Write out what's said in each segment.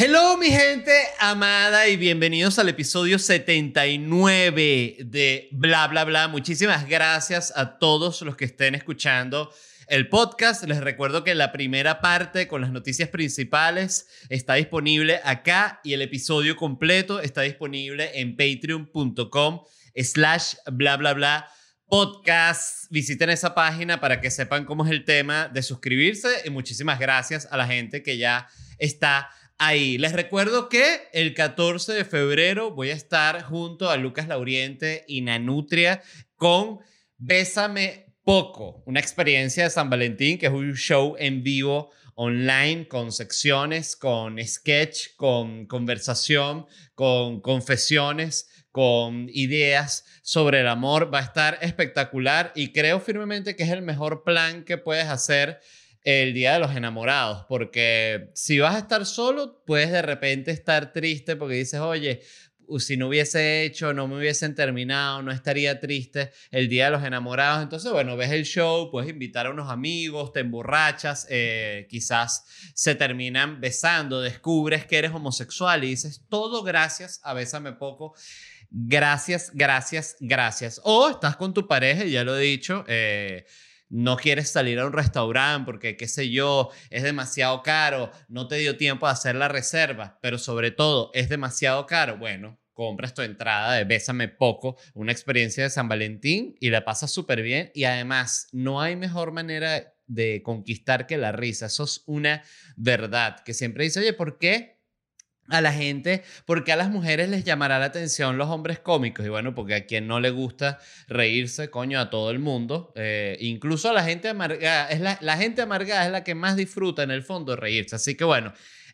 Hello mi gente amada y bienvenidos al episodio 79 de Bla Bla Bla. Muchísimas gracias a todos los que estén escuchando el podcast. Les recuerdo que la primera parte con las noticias principales está disponible acá y el episodio completo está disponible en patreon.com slash bla bla bla podcast. Visiten esa página para que sepan cómo es el tema de suscribirse y muchísimas gracias a la gente que ya está ahí. Les recuerdo que el 14 de febrero voy a estar junto a Lucas Lauriente y Nanutria con Bésame Poco, una experiencia de San Valentín que es un show en vivo online con secciones, con sketch, con conversación, con confesiones, con ideas sobre el amor. Va a estar espectacular y creo firmemente que es el mejor plan que puedes hacer el Día de los Enamorados, porque si vas a estar solo, puedes de repente estar triste porque dices, oye, si no hubiese hecho, no me hubiesen terminado, no estaría triste el Día de los Enamorados. Entonces, bueno, ves el show, puedes invitar a unos amigos, te emborrachas, eh, quizás se terminan besando, descubres que eres homosexual y dices, todo gracias a Bésame Poco. Gracias, gracias, gracias. O estás con tu pareja, ya lo he dicho, eh, no quieres salir a un restaurante porque, qué sé yo, es demasiado caro, no te dio tiempo a hacer la reserva, pero sobre todo es demasiado caro, bueno, compras tu entrada de Bésame Poco, una experiencia de San Valentín y la pasas súper bien y además no hay mejor manera de conquistar que la risa, eso es una verdad, que siempre dice, oye, ¿por qué? A la gente, porque a las mujeres les llamará la atención los hombres cómicos. Y bueno, porque a quien no le gusta reírse, coño, a todo el mundo. Eh, incluso a la gente amargada. Es la, gente amargada es la que más disfruta en el fondo reírse. Así que bueno,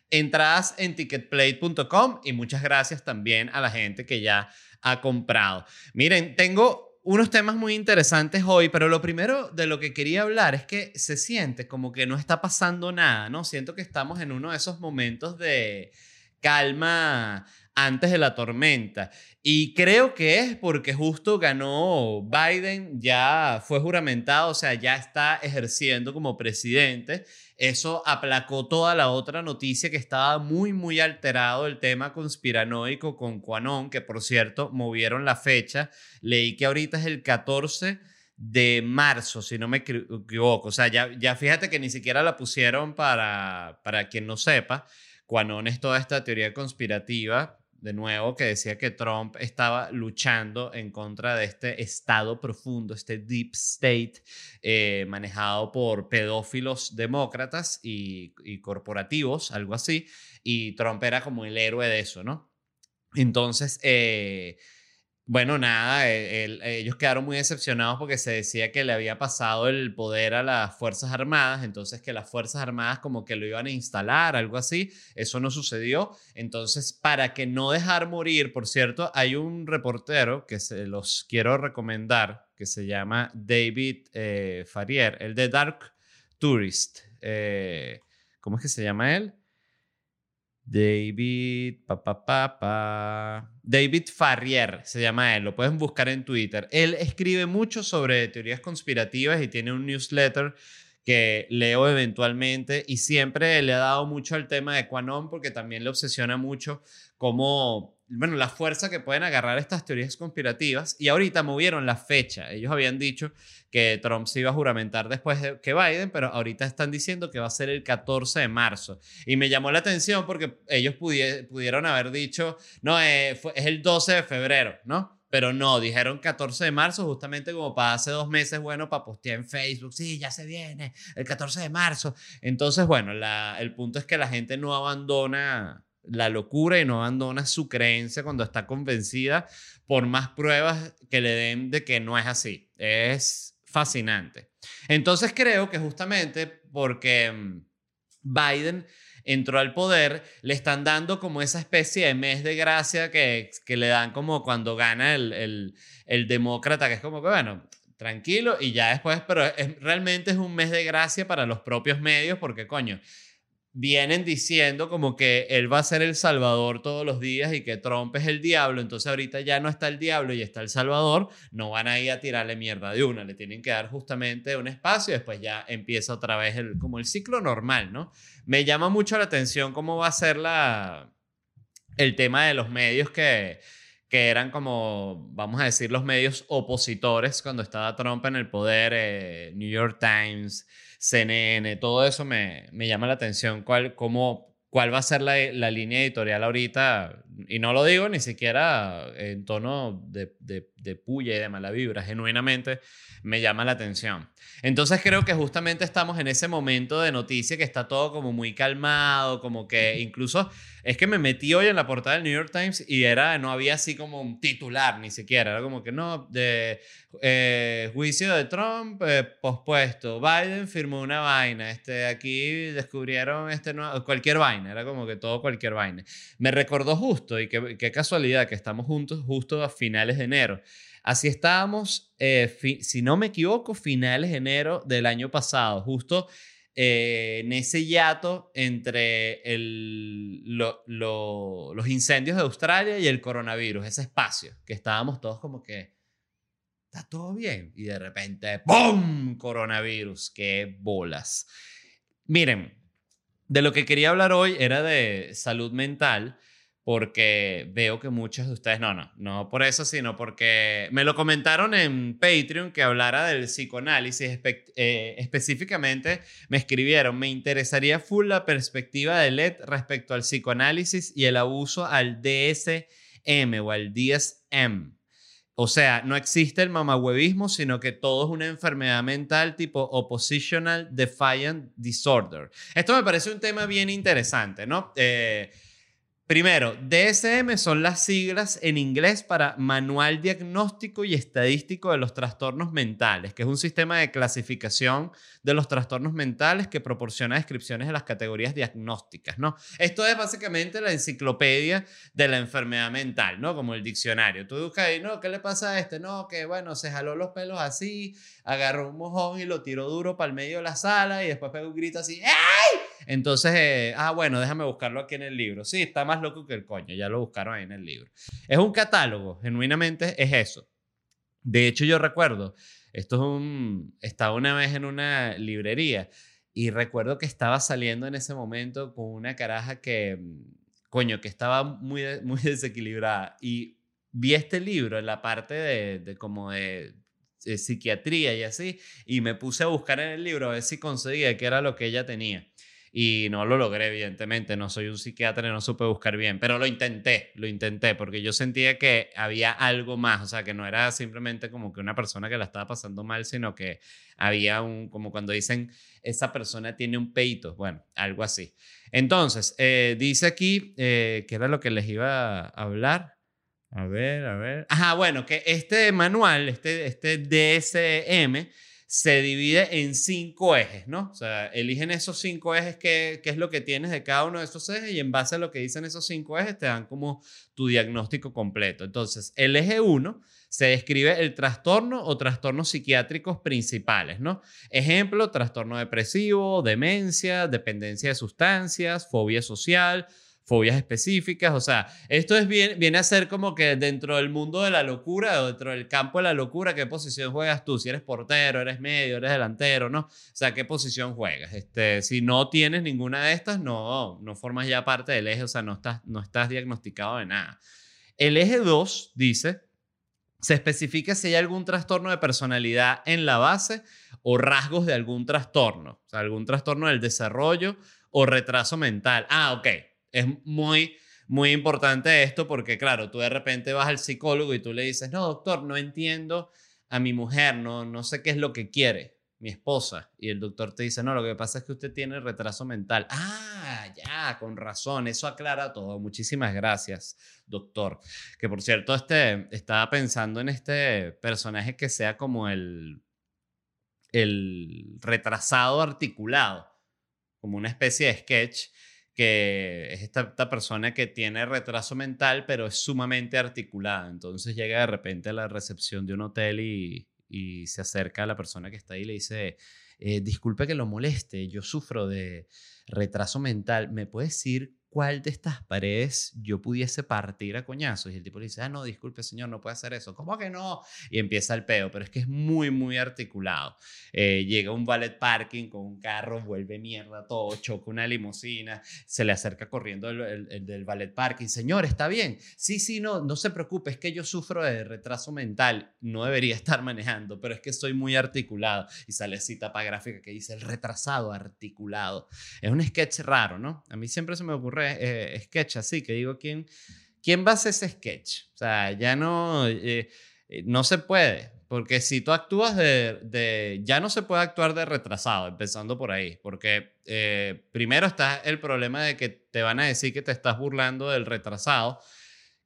entradas en ticketplate.com y muchas gracias también a la gente que ya ha comprado. Miren, tengo unos temas muy interesantes hoy, pero lo primero de lo que quería hablar es que se siente como que no está pasando nada, ¿no? Siento que estamos en uno de esos momentos de calma antes de la tormenta. Y creo que es porque justo ganó Biden, ya fue juramentado, o sea, ya está ejerciendo como presidente. Eso aplacó toda la otra noticia que estaba muy, muy alterado el tema conspiranoico con Quanon, que por cierto movieron la fecha. Leí que ahorita es el 14 de marzo, si no me equivoco. O sea, ya, ya fíjate que ni siquiera la pusieron para, para quien no sepa. Quanon es toda esta teoría conspirativa, de nuevo, que decía que Trump estaba luchando en contra de este estado profundo, este deep state eh, manejado por pedófilos demócratas y, corporativos, algo así, y Trump era como el héroe de eso, ¿no? Entonces, eh, bueno, nada, e, ellos quedaron muy decepcionados porque se decía que le había pasado el poder a las Fuerzas Armadas, entonces que las Fuerzas Armadas como que lo iban a instalar, algo así, eso no sucedió. Entonces, para que no dejar morir, por cierto, hay un reportero que se los quiero recomendar, que se llama David eh, el de Dark Tourist. Eh, ¿Cómo es que se llama él? David, pa, pa, pa, pa. David Farrier se llama él, lo pueden buscar en Twitter. Él escribe mucho sobre teorías conspirativas y tiene un newsletter que leo eventualmente y siempre le ha dado mucho al tema de Quanon porque también le obsesiona mucho cómo bueno, la fuerza que pueden agarrar estas teorías conspirativas y ahorita movieron la fecha. Ellos habían dicho que Trump se iba a juramentar después de que Biden, pero ahorita están diciendo que va a ser el 14 de marzo. Y me llamó la atención porque ellos pudieron haber dicho, no, eh, es el 12 de febrero, ¿no? Pero no, dijeron 14 de marzo, justamente como para hace dos meses, bueno, para postear en Facebook, sí, ya se viene, el 14 de marzo. Entonces, bueno, el punto es que la gente no abandona la locura y no abandona su creencia cuando está convencida por más pruebas que le den de que no es así. Es fascinante. Entonces creo que justamente porque mm, Biden entró al poder, le están dando como esa especie de mes de gracia que, que le dan como cuando gana el, el, el demócrata, que es como que, bueno, tranquilo y ya después, pero realmente es un mes de gracia para los propios medios porque, coño, vienen diciendo como que él va a ser el Salvador todos los días y que Trump es el diablo, entonces ahorita ya no está el diablo y está el Salvador, no van a ir a tirarle mierda de una, le tienen que dar justamente un espacio y después ya empieza otra vez el, como el ciclo normal, ¿no? Me llama mucho la atención cómo va a ser la, el tema de los medios que, que eran como, vamos a decir, los medios opositores cuando estaba Trump en el poder, eh, New York Times, CNN, todo eso me, me llama la atención. ¿Cuál, cómo, cuál va a ser la, la, línea editorial ahorita? Y no lo digo ni siquiera en tono de, de, de puya y de mala vibra, genuinamente me llama la atención. Entonces creo que justamente estamos en ese momento de noticia que está todo como muy calmado, como que incluso es que me metí hoy en la portada del New York Times y era, no había así como un titular ni siquiera, era como que no, de eh, juicio de Trump eh, pospuesto, Biden firmó una vaina, este, aquí descubrieron este cualquier vaina, era como que todo cualquier vaina. Me recordó justo y qué, qué casualidad que estamos juntos justo a finales de enero. Así estábamos, eh, si no me equivoco, finales de enero del año pasado, justo eh, en ese hiato entre los incendios de Australia y el coronavirus, ese espacio, que estábamos todos como que, está todo bien, y de repente, ¡pum! Coronavirus, qué bolas. Miren, de lo que quería hablar hoy era de salud mental porque veo que muchos de ustedes, no, no, no por eso, sino porque me lo comentaron en Patreon que hablara del psicoanálisis, eh, específicamente me escribieron, me interesaría full la perspectiva de LED respecto al psicoanálisis y el abuso al DSM o al DSM. O sea, no existe el mamahuevismo, sino que todo es una enfermedad mental tipo Oppositional Defiant Disorder. Esto me parece un tema bien interesante, ¿no? Eh, Primero, DSM son las siglas en inglés para Manual Diagnóstico y Estadístico de los Trastornos Mentales, que es un sistema de clasificación de los trastornos mentales que proporciona descripciones de las categorías diagnósticas, ¿no? Esto es básicamente la enciclopedia de la enfermedad mental, ¿no? Como el diccionario. Tú buscas ahí, ¿no? ¿Qué le pasa a este? No, que bueno, se jaló los pelos así, agarró un mojón y lo tiró duro para el medio de la sala y después pegó un grito así, ¡ay! Entonces, eh, ah, bueno, déjame buscarlo aquí en el libro. Sí, está más loco que el coño, ya lo buscaron ahí en el libro. Es un catálogo, genuinamente es eso. De hecho, yo recuerdo, esto es un, estaba una vez en una librería y recuerdo que estaba saliendo en ese momento con una caraja que, coño, que estaba muy, muy desequilibrada y vi este libro en la parte de, de como de psiquiatría y así, y me puse a buscar en el libro a ver si conseguía qué era lo que ella tenía y no lo logré, evidentemente. No soy un psiquiatra y no supe buscar bien, pero lo intenté, lo intenté, porque yo sentía que había algo más, o sea, que no era simplemente como que una persona que la estaba pasando mal, sino que había un, como cuando dicen, esa persona tiene un peito, bueno, algo así. Entonces, eh, dice aquí, eh, era lo que les iba a hablar. A ver, a ver. Ajá, bueno, que este manual, este, este DSM, se divide en cinco ejes, ¿no? O sea, eligen esos cinco ejes, qué, qué es lo que tienes de cada uno de esos ejes y en base a lo que dicen esos cinco ejes te dan como tu diagnóstico completo. Entonces, el eje 1 se describe el trastorno o trastornos psiquiátricos principales, ¿no? Ejemplo, trastorno depresivo, demencia, dependencia de sustancias, fobia social, fobias específicas. O sea, esto es bien, viene a ser como que dentro del mundo de la locura dentro del campo de la locura, ¿qué posición juegas tú? Si eres portero, eres medio, eres delantero, ¿no? O sea, ¿qué posición juegas? Este, si no tienes ninguna de estas, no, no formas ya parte del eje, o sea, no estás, no estás diagnosticado de nada. El eje 2 dice, se especifica si hay algún trastorno de personalidad en la base o rasgos de algún trastorno, o sea, algún trastorno del desarrollo o retraso mental. Ah, ok es muy, muy importante esto porque, claro, tú de repente vas al psicólogo y tú le dices, no, doctor, no entiendo a mi mujer, no, no sé qué es lo que quiere mi esposa. Y el doctor te dice, no, lo que pasa es que usted tiene retraso mental. Ah, ya, con razón, eso aclara todo. Muchísimas gracias, doctor. Que por cierto, este, estaba pensando en este personaje que sea como el el retrasado articulado, como una especie de sketch que es esta, esta, persona que tiene retraso mental, pero es sumamente articulada. Entonces llega de repente a la recepción de un hotel y, y se acerca a la persona que está ahí y le dice, eh, disculpe que lo moleste, yo sufro de retraso mental, ¿me puede decir cuál de estas paredes yo pudiese partir a coñazos. Y el tipo le dice, ah, no, disculpe señor, no puede hacer eso. ¿Cómo que no? Y empieza el peo, pero es que es muy, muy articulado. Eh, llega un valet parking con un carro, vuelve mierda todo, choca una limusina, se le acerca corriendo el, del valet parking. Señor, ¿está bien? Sí, sí, no, no se preocupe, es que yo sufro de retraso mental. No debería estar manejando, pero es que soy muy articulado. Y sale cita para gráfica que dice el retrasado articulado. Es un sketch raro, ¿no? A mí siempre se me ocurre eh, sketch así, que digo, ¿quién, ¿quién va a hacer ese sketch? O sea, ya no, eh, eh, no se puede, porque si tú actúas de, ya no se puede actuar de retrasado, empezando por ahí, porque primero está el problema de que te van a decir que te estás burlando del retrasado,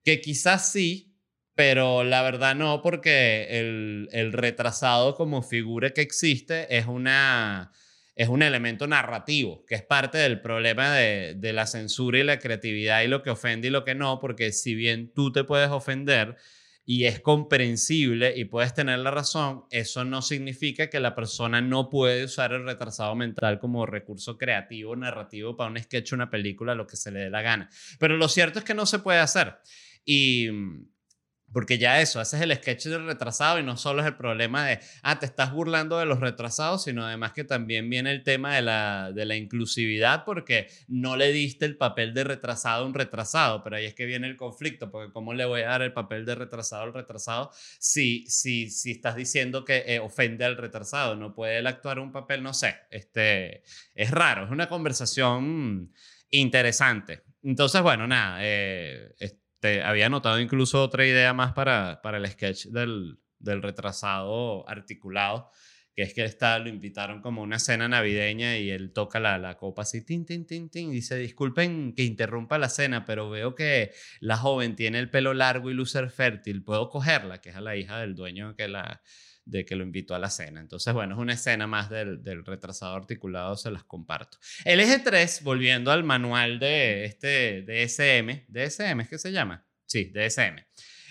que quizás sí, pero la verdad no, porque el, el retrasado como figura que existe es una es un elemento narrativo, que es parte del problema de, de, la censura y la creatividad y lo que ofende y lo que no, porque si bien tú te puedes ofender y es comprensible y puedes tener la razón, eso no significa que la persona no puede usar el retrasado mental como recurso creativo, narrativo para un sketch, una película, lo que se le dé la gana. Pero lo cierto es que no se puede hacer. Y porque ya eso, haces el sketch del retrasado y no solo es el problema de, ah, te estás burlando de los retrasados, sino además que también viene el tema de la, de la inclusividad porque no le diste el papel de retrasado a un retrasado, pero ahí es que viene el conflicto, porque ¿cómo le voy a dar el papel de retrasado al retrasado si, si, si estás diciendo que eh, ofende al retrasado? No puede él actuar un papel, no sé, este, es raro, es una conversación interesante. Entonces, bueno, nada, eh, te había anotado incluso otra idea más para, para el sketch del, del retrasado articulado, que es que está, lo invitaron como una cena navideña y él toca la, la copa así, tin, tin, tin, tin, y dice, disculpen que interrumpa la cena, pero veo que la joven tiene el pelo largo y lucer fértil, ¿puedo cogerla? Que es a la hija del dueño que la de que lo invitó a la cena. Entonces, bueno, es una escena más del, del, retrasado articulado, se las comparto. El eje 3, volviendo al manual de este DSM, DSM es que se llama, sí, DSM.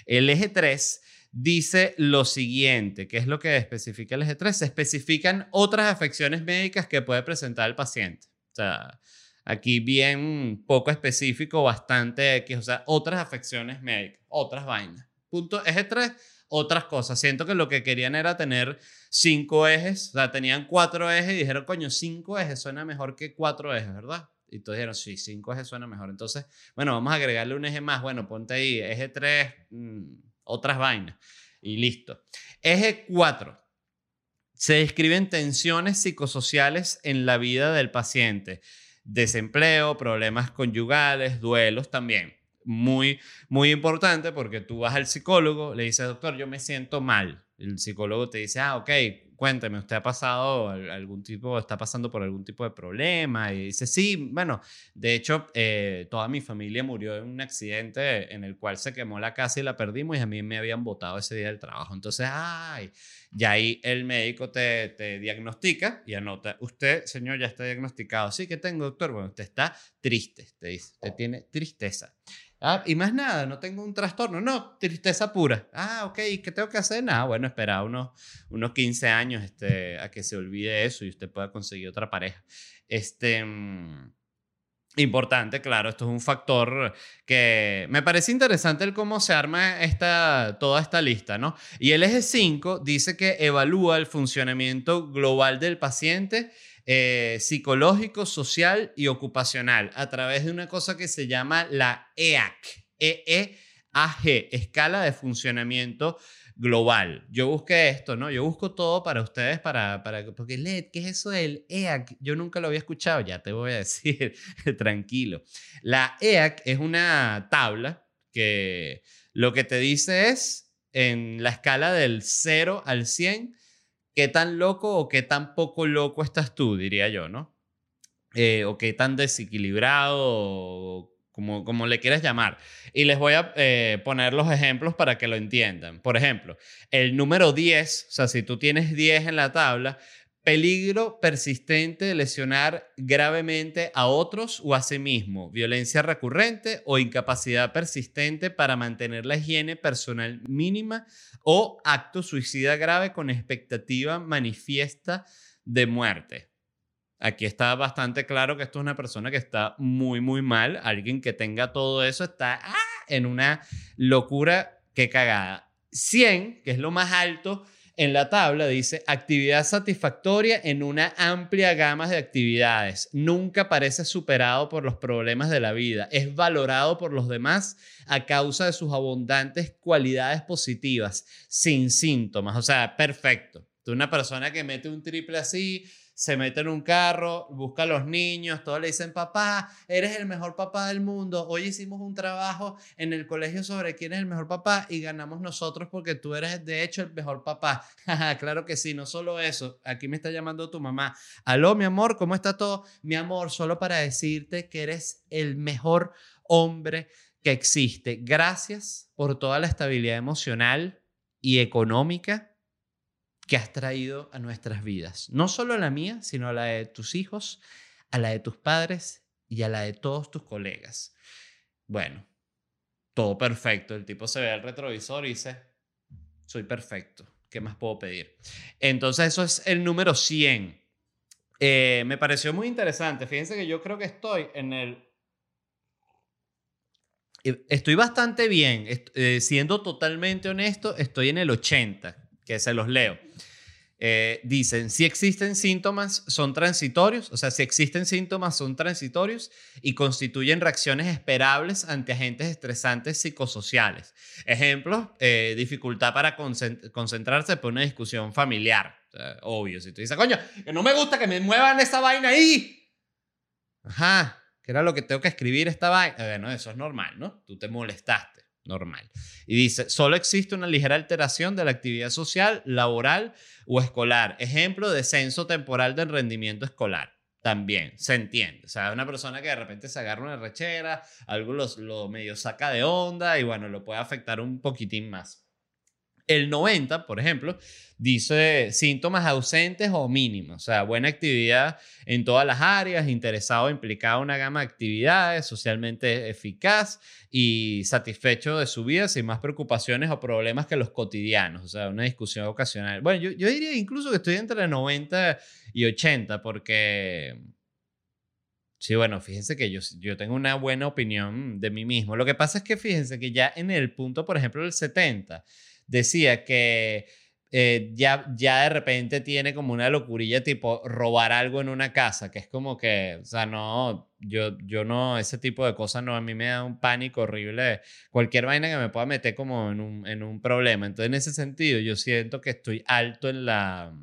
El eje 3 dice lo siguiente, ¿qué es lo que especifica el eje 3? Se especifican otras afecciones médicas que puede presentar el paciente. O sea, aquí bien poco específico, bastante X, o sea, otras afecciones médicas, otras vainas. Punto, eje 3 otras cosas. Siento que lo que querían era tener cinco ejes, o sea, tenían cuatro ejes y dijeron, coño, cinco ejes suena mejor que cuatro ejes, ¿verdad? Y todos dijeron, sí, cinco ejes suena mejor. Entonces, bueno, vamos a agregarle un eje más. Bueno, ponte ahí, eje 3, mm, otras vainas. Y listo. Eje 4. Se describen tensiones psicosociales en la vida del paciente. Desempleo, problemas conyugales, duelos también muy, muy importante porque tú vas al psicólogo, le dices, doctor, yo me siento mal. El psicólogo te dice, ah, ok, cuénteme, ¿usted ha pasado algún tipo, está pasando por algún tipo de problema? Y dice, sí, bueno, de hecho, eh, toda mi familia murió en un accidente en el cual se quemó la casa y la perdimos y a mí me habían botado ese día del trabajo. Entonces, ay, y ahí el médico te, te diagnostica y anota, usted, señor, ya está diagnosticado. Sí, que tengo, doctor? Bueno, usted está triste, te dice, usted tiene tristeza. Ah, y más nada, no tengo un trastorno, no, tristeza pura. Ah, ok, ¿qué tengo que hacer? Nada, bueno, espera unos, unos 15 años este, a que se olvide eso y usted pueda conseguir otra pareja. Este, mm, importante, claro, esto es un factor que me parece interesante el cómo se arma esta, toda esta lista, ¿no? Y el eje 5 dice que evalúa el funcionamiento global del paciente eh, psicológico, social y ocupacional a través de una cosa que se llama la EAC, E-E-A-G, Escala de Funcionamiento Global. Yo busqué esto, ¿no? Yo busco todo para ustedes, para, para porque LED, ¿qué es eso del EAC? Yo nunca lo había escuchado, ya te voy a decir, tranquilo. La EAC es una tabla que lo que te dice es en la escala del 0 al 100, qué tan loco o qué tan poco loco estás tú, diría yo, ¿no? Eh, o qué tan desequilibrado, como, como le quieras llamar. Y les voy a eh, poner los ejemplos para que lo entiendan. Por ejemplo, el número 10, o sea, si tú tienes 10 en la tabla, peligro persistente de lesionar gravemente a otros o a sí mismo, violencia recurrente o incapacidad persistente para mantener la higiene personal mínima o acto suicida grave con expectativa manifiesta de muerte. Aquí está bastante claro que esto es una persona que está muy, muy mal. Alguien que tenga todo eso está ¡ah! en una locura que cagada. 100, que es lo más alto en la tabla, dice actividad satisfactoria en una amplia gama de actividades. Nunca parece superado por los problemas de la vida. Es valorado por los demás a causa de sus abundantes cualidades positivas, sin síntomas. O sea, perfecto. Una persona que mete un triple así, se mete en un carro, busca a los niños, todos le dicen, papá, eres el mejor papá del mundo. Hoy hicimos un trabajo en el colegio sobre quién es el mejor papá y ganamos nosotros porque tú eres de hecho el mejor papá. claro que sí, no solo eso. Aquí me está llamando tu mamá. Aló, mi amor, ¿cómo está todo? Mi amor, solo para decirte que eres el mejor hombre que existe. Gracias por toda la estabilidad emocional y económica que has traído a nuestras vidas. No solo a la mía, sino a la de tus hijos, a la de tus padres y a la de todos tus colegas. Bueno, todo perfecto. El tipo se ve al retrovisor y dice, soy perfecto. ¿Qué más puedo pedir? Entonces eso es el número 100. Eh, me pareció muy interesante. Fíjense que yo creo que estoy en el... Estoy bastante bien. Eh, siendo totalmente honesto, estoy en el 80 que se los leo. Eh, dicen, si existen síntomas, son transitorios, o sea, si existen síntomas, son transitorios y constituyen reacciones esperables ante agentes estresantes psicosociales. Ejemplo, eh, dificultad para concentrarse por una discusión familiar. obvio, si tú dices, coño, que no me gusta que me muevan esa vaina ahí. Ajá, que era lo que tengo que escribir esta vaina. Bueno, eso es normal, ¿no? Tú te molestaste normal. Y dice, solo existe una ligera alteración de la actividad social, laboral o escolar. Ejemplo, descenso temporal del rendimiento escolar. También se entiende. O sea, una persona que de repente se agarra una rechera, algo lo medio saca de onda y bueno, lo puede afectar un poquitín más. El 90, por ejemplo, dice síntomas ausentes o mínimos, o sea, buena actividad en todas las áreas, interesado, implicado en una gama de actividades, socialmente eficaz y satisfecho de su vida sin más preocupaciones o problemas que los cotidianos, o sea, una discusión ocasional. Bueno, yo, yo diría incluso que estoy entre 90 y 80 porque... Sí, bueno, fíjense que yo, yo tengo una buena opinión de mí mismo. Lo que pasa es que fíjense que ya en el punto, por ejemplo, del 70, decía que eh, ya, ya de repente tiene como una locurilla tipo robar algo en una casa, que es como que, o sea, no, yo, yo no, ese tipo de cosas no, a mí me da un pánico horrible, cualquier vaina que me pueda meter como en un, en un problema. Entonces, en ese sentido, yo siento que estoy alto en la,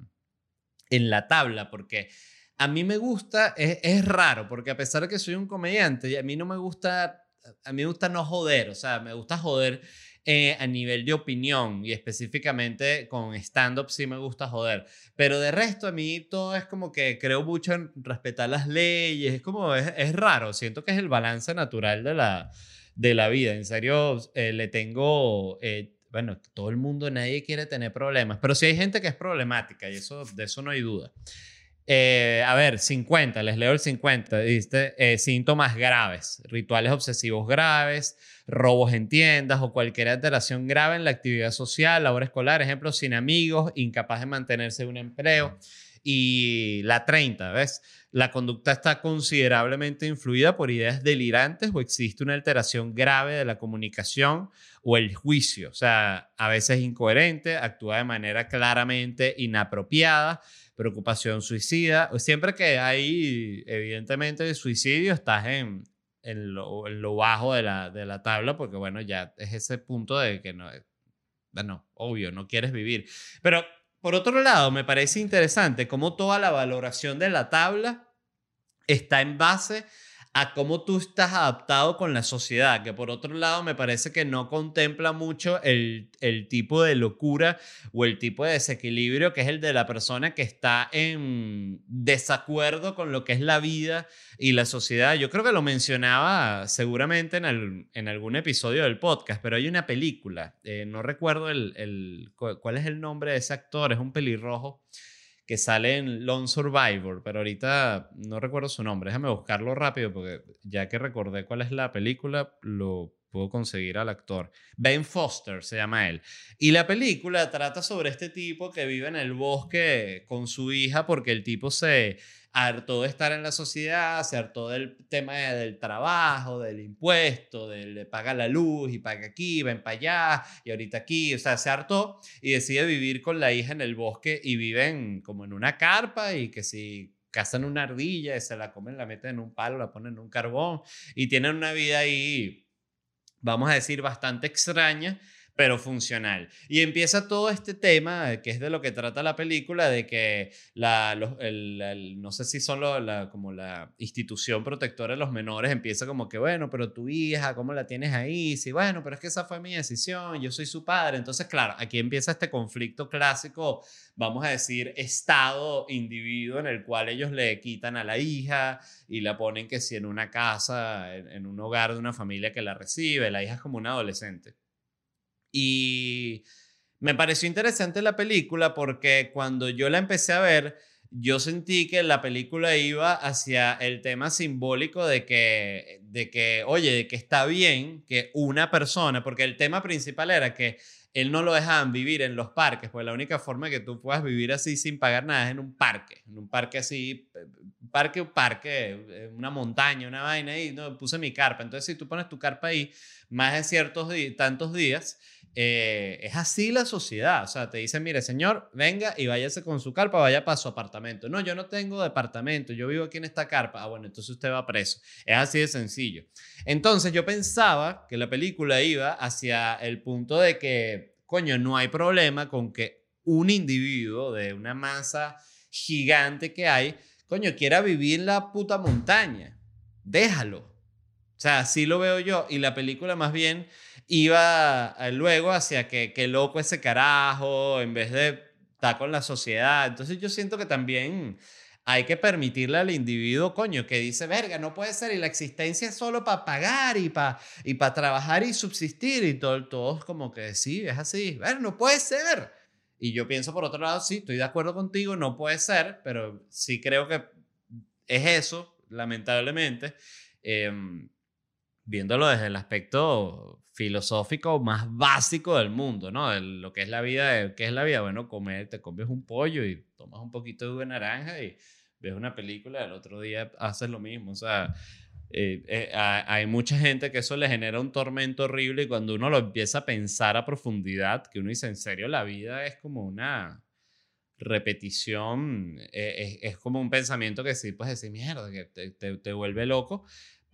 en la tabla, porque a mí me gusta, es, es raro, porque a pesar de que soy un comediante, a mí no me gusta, a mí me gusta no joder, o sea, me gusta joder eh, a nivel de opinión y específicamente con stand-up sí me gusta joder. Pero de resto a mí todo es como que creo mucho en respetar las leyes, es como, es, raro, siento que es el balance natural de la, de la vida. En serio, eh, le tengo... Eh, bueno, todo el mundo, nadie quiere tener problemas, pero sí hay gente que es problemática y eso, de eso no hay duda. A ver, 50, les leo el 50. Dice síntomas graves, rituales obsesivos graves, robos en tiendas o cualquier alteración grave en la actividad social, labor escolar, ejemplo, sin amigos, incapaz de mantenerse en un empleo. Y la 30, ¿ves? La conducta está considerablemente influida por ideas delirantes o existe una alteración grave de la comunicación o el juicio. O sea, a veces incoherente, actúa de manera claramente inapropiada, preocupación suicida. Siempre que hay, evidentemente, suicidio, estás en, en lo, bajo de la, de la, tabla, porque bueno, ya es ese punto de que no, bueno, obvio, no quieres vivir. Pero por otro lado, me parece interesante cómo toda la valoración de la tabla está en base a cómo tú estás adaptado con la sociedad, que por otro lado me parece que no contempla mucho el, el, tipo de locura o el tipo de desequilibrio que es el de la persona que está en desacuerdo con lo que es la vida y la sociedad. Yo creo que lo mencionaba seguramente en, en algún episodio del podcast, pero hay una película, eh, no recuerdo el, el, cuál es el nombre de ese actor, es un pelirrojo que sale en Lone Survivor, pero ahorita no recuerdo su nombre. Déjame buscarlo rápido porque ya que recordé cuál es la película, lo puedo conseguir al actor. Ben Foster se llama él. Y la película trata sobre este tipo que vive en el bosque con su hija porque el tipo se hartó de estar en la sociedad, se hartó del tema del trabajo, del impuesto, de paga la luz y paga aquí, ven para allá y ahorita aquí, o sea, se hartó y decide vivir con la hija en el bosque y viven como en una carpa y que si cazan una ardilla y se la comen, la meten en un palo, la ponen en un carbón y tienen una vida ahí vamos a decir, bastante extraña, pero funcional. Y empieza todo este tema, que es de lo que trata la película, de que la, no sé si son la, como la institución protectora de los menores, empieza como que, bueno, pero tu hija, ¿cómo la tienes ahí? Sí, bueno, pero es que esa fue mi decisión, yo soy su padre. Entonces, claro, aquí empieza este conflicto clásico, vamos a decir, estado, individuo, en el cual ellos le quitan a la hija y la ponen que si en una casa, en un hogar de una familia que la recibe, la hija es como una adolescente. Y me pareció interesante la película porque cuando yo la empecé a ver, yo sentí que la película iba hacia el tema simbólico de que, de que, oye, de que está bien que una persona, porque el tema principal era que él no lo dejaban vivir en los parques, pues la única forma que tú puedas vivir así sin pagar nada es en un parque, en un parque así, parque, un parque, eh, una montaña, una vaina, y no, puse mi carpa. Entonces, si tú pones tu carpa ahí más de ciertos tantos días, eh, es así la sociedad. O sea, te dicen, mire, señor, venga y váyase con su carpa, vaya para su apartamento. No, yo no tengo departamento, yo vivo aquí en esta carpa. Ah, bueno, entonces usted va preso. Es así de sencillo. Entonces yo pensaba que la película iba hacia el punto de que, coño, no hay problema con que un individuo de una masa gigante que hay, coño, quiera vivir en la puta montaña. Déjalo. O sea, así lo veo yo. Y la película más bien iba eh, luego hacia que, que loco ese carajo, en vez de estar con la sociedad. Entonces yo siento que también hay que permitirle al individuo, coño, que dice, verga, no puede ser, y la existencia es solo para pagar y para y para trabajar y subsistir, y todo, todos como que sí, es así, ver, no puede ser. Y yo pienso por otro lado, sí, estoy de acuerdo contigo, no puede ser, pero sí creo que es eso, lamentablemente. Em, viéndolo desde el aspecto filosófico más básico del mundo, ¿no? De lo que es la vida, ¿qué es la vida? Bueno, comer, te comes un pollo y tomas un poquito de jugo naranja y ves una película, el otro día haces lo mismo, o sea, eh, eh, hay mucha gente que eso le genera un tormento horrible y cuando uno lo empieza a pensar a profundidad, que uno dice, en serio, la vida es como una repetición, eh, es, como un pensamiento que sí, pues decir, mierda, que te, te vuelve loco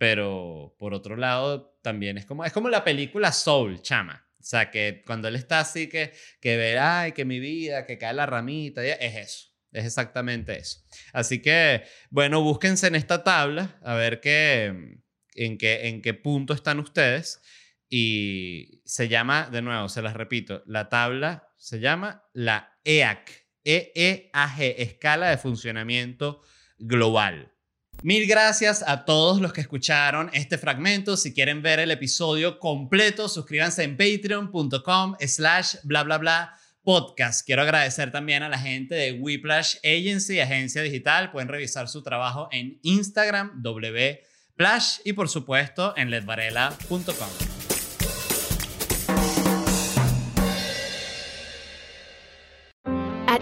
pero por otro lado también es como, es como la película Soul, chama. O sea, que cuando él está así que, que ve, ay, que mi vida, que cae la ramita, es eso. Es exactamente eso. Así que, bueno, búsquense en esta tabla a ver qué, en, qué, en qué punto están ustedes. Y se llama, de nuevo, se las repito, la tabla se llama la EAC, E-E-A-G, Escala de Funcionamiento Global. Mil gracias a todos los que escucharon este fragmento. Si quieren ver el episodio completo, suscríbanse en patreon.com slash bla bla bla podcast. Quiero agradecer también a la gente de Whiplash Agency, agencia digital. Pueden revisar su trabajo en Instagram, wplash y por supuesto en ledvarela.com.